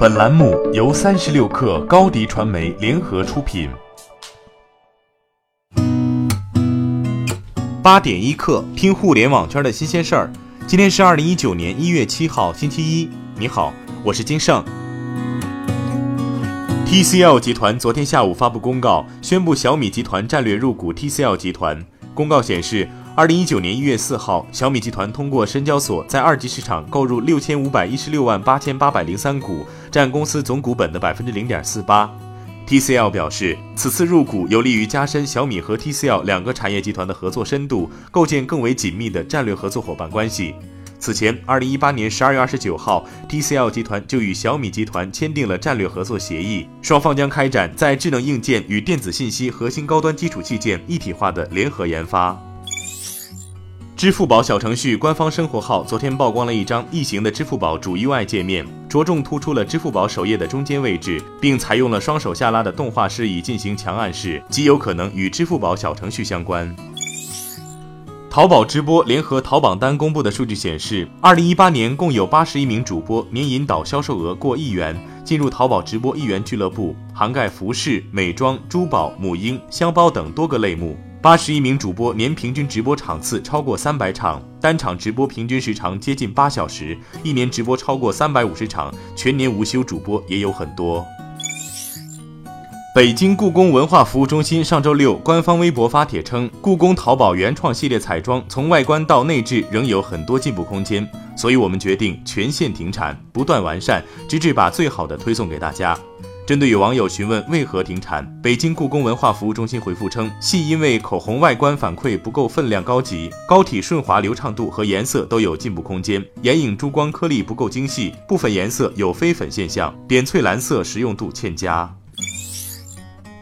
本栏目由三十六氪高低传媒联合出品。八点一刻，听互联网圈的新鲜事儿。今天是二零一九年一月七号，星期一。你好，我是金盛。TCL 集团昨天下午发布公告，宣布小米集团战略入股 TCL 集团。公告显示。二零一九年一月四号，小米集团通过深交所在二级市场购入六千五百一十六万八千八百零三股，占公司总股本的百分之零点四八。TCL 表示，此次入股有利于加深小米和 TCL 两个产业集团的合作深度，构建更为紧密的战略合作伙伴关系。此前，二零一八年十二月二十九号，TCL 集团就与小米集团签订了战略合作协议，双方将开展在智能硬件与电子信息核心高端基础器件一体化的联合研发。支付宝小程序官方生活号昨天曝光了一张异形的支付宝主 UI 界面，着重突出了支付宝首页的中间位置，并采用了双手下拉的动画示意进行强暗示，极有可能与支付宝小程序相关。淘宝直播联合淘宝单公布的数据显示，二零一八年共有八十一名主播年引导销售额过亿元，进入淘宝直播亿元俱乐部，涵盖服饰、美妆、珠宝、母婴、箱包等多个类目。八十一名主播年平均直播场次超过三百场，单场直播平均时长接近八小时，一年直播超过三百五十场，全年无休主播也有很多。北京故宫文化服务中心上周六官方微博发帖称，故宫淘宝原创系列彩妆从外观到内置仍有很多进步空间，所以我们决定全线停产，不断完善，直至把最好的推送给大家。针对有网友询问为何停产，北京故宫文化服务中心回复称，系因为口红外观反馈不够分量高级，膏体顺滑流畅度和颜色都有进步空间，眼影珠光颗粒不够精细，部分颜色有飞粉现象，点翠蓝色实用度欠佳。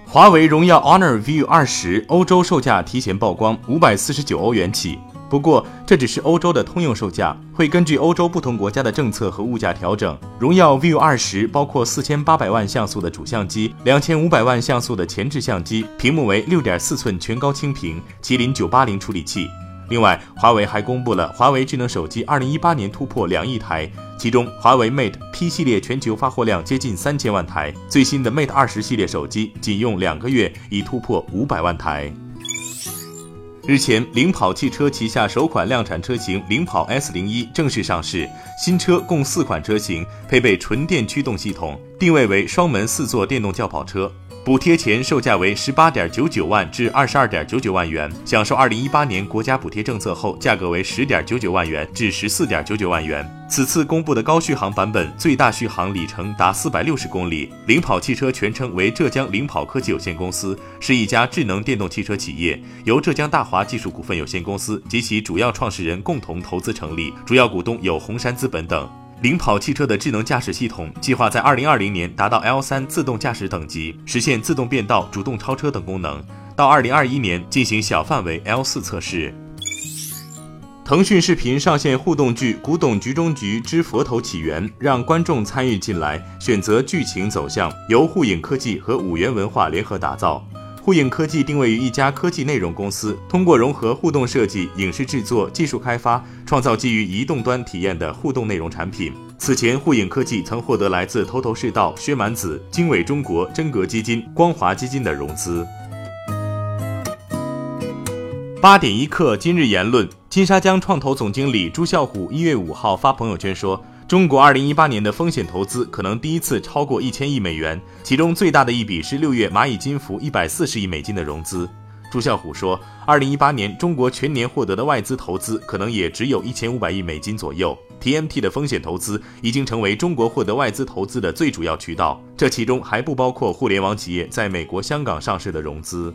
华为荣耀 Honor View 二十欧洲售价提前曝光，五百四十九欧元起。不过，这只是欧洲的通用售价，会根据欧洲不同国家的政策和物价调整。荣耀 View 二十包括四千八百万像素的主相机，两千五百万像素的前置相机，屏幕为六点四寸全高清屏，麒麟九八零处理器。另外，华为还公布了华为智能手机二零一八年突破两亿台，其中华为 Mate P 系列全球发货量接近三千万台，最新的 Mate 二十系列手机仅用两个月已突破五百万台。日前，领跑汽车旗下首款量产车型领跑 S 零一正式上市。新车共四款车型，配备纯电驱动系统，定位为双门四座电动轿跑车。补贴前售价为十八点九九万至二十二点九九万元，享受二零一八年国家补贴政策后，价格为十点九九万元至十四点九九万元。此次公布的高续航版本，最大续航里程达四百六十公里。领跑汽车全称为浙江领跑科技有限公司，是一家智能电动汽车企业，由浙江大华技术股份有限公司及其主要创始人共同投资成立，主要股东有红杉资本等。领跑汽车的智能驾驶系统计划在二零二零年达到 L 三自动驾驶等级，实现自动变道、主动超车等功能。到二零二一年进行小范围 L 四测试。腾讯视频上线互动剧《古董局中局之佛头起源》，让观众参与进来，选择剧情走向，由互影科技和五元文化联合打造。互影科技定位于一家科技内容公司，通过融合互动设计、影视制作、技术开发，创造基于移动端体验的互动内容产品。此前，互影科技曾获得来自头头是道、薛蛮子、经纬中国、真格基金、光华基金的融资。八点一刻，今日言论：金沙江创投总经理朱啸虎一月五号发朋友圈说。中国二零一八年的风险投资可能第一次超过一千亿美元，其中最大的一笔是六月蚂蚁金服一百四十亿美金的融资。朱啸虎说，二零一八年中国全年获得的外资投资可能也只有一千五百亿美金左右。TMT 的风险投资已经成为中国获得外资投资的最主要渠道，这其中还不包括互联网企业在美国、香港上市的融资。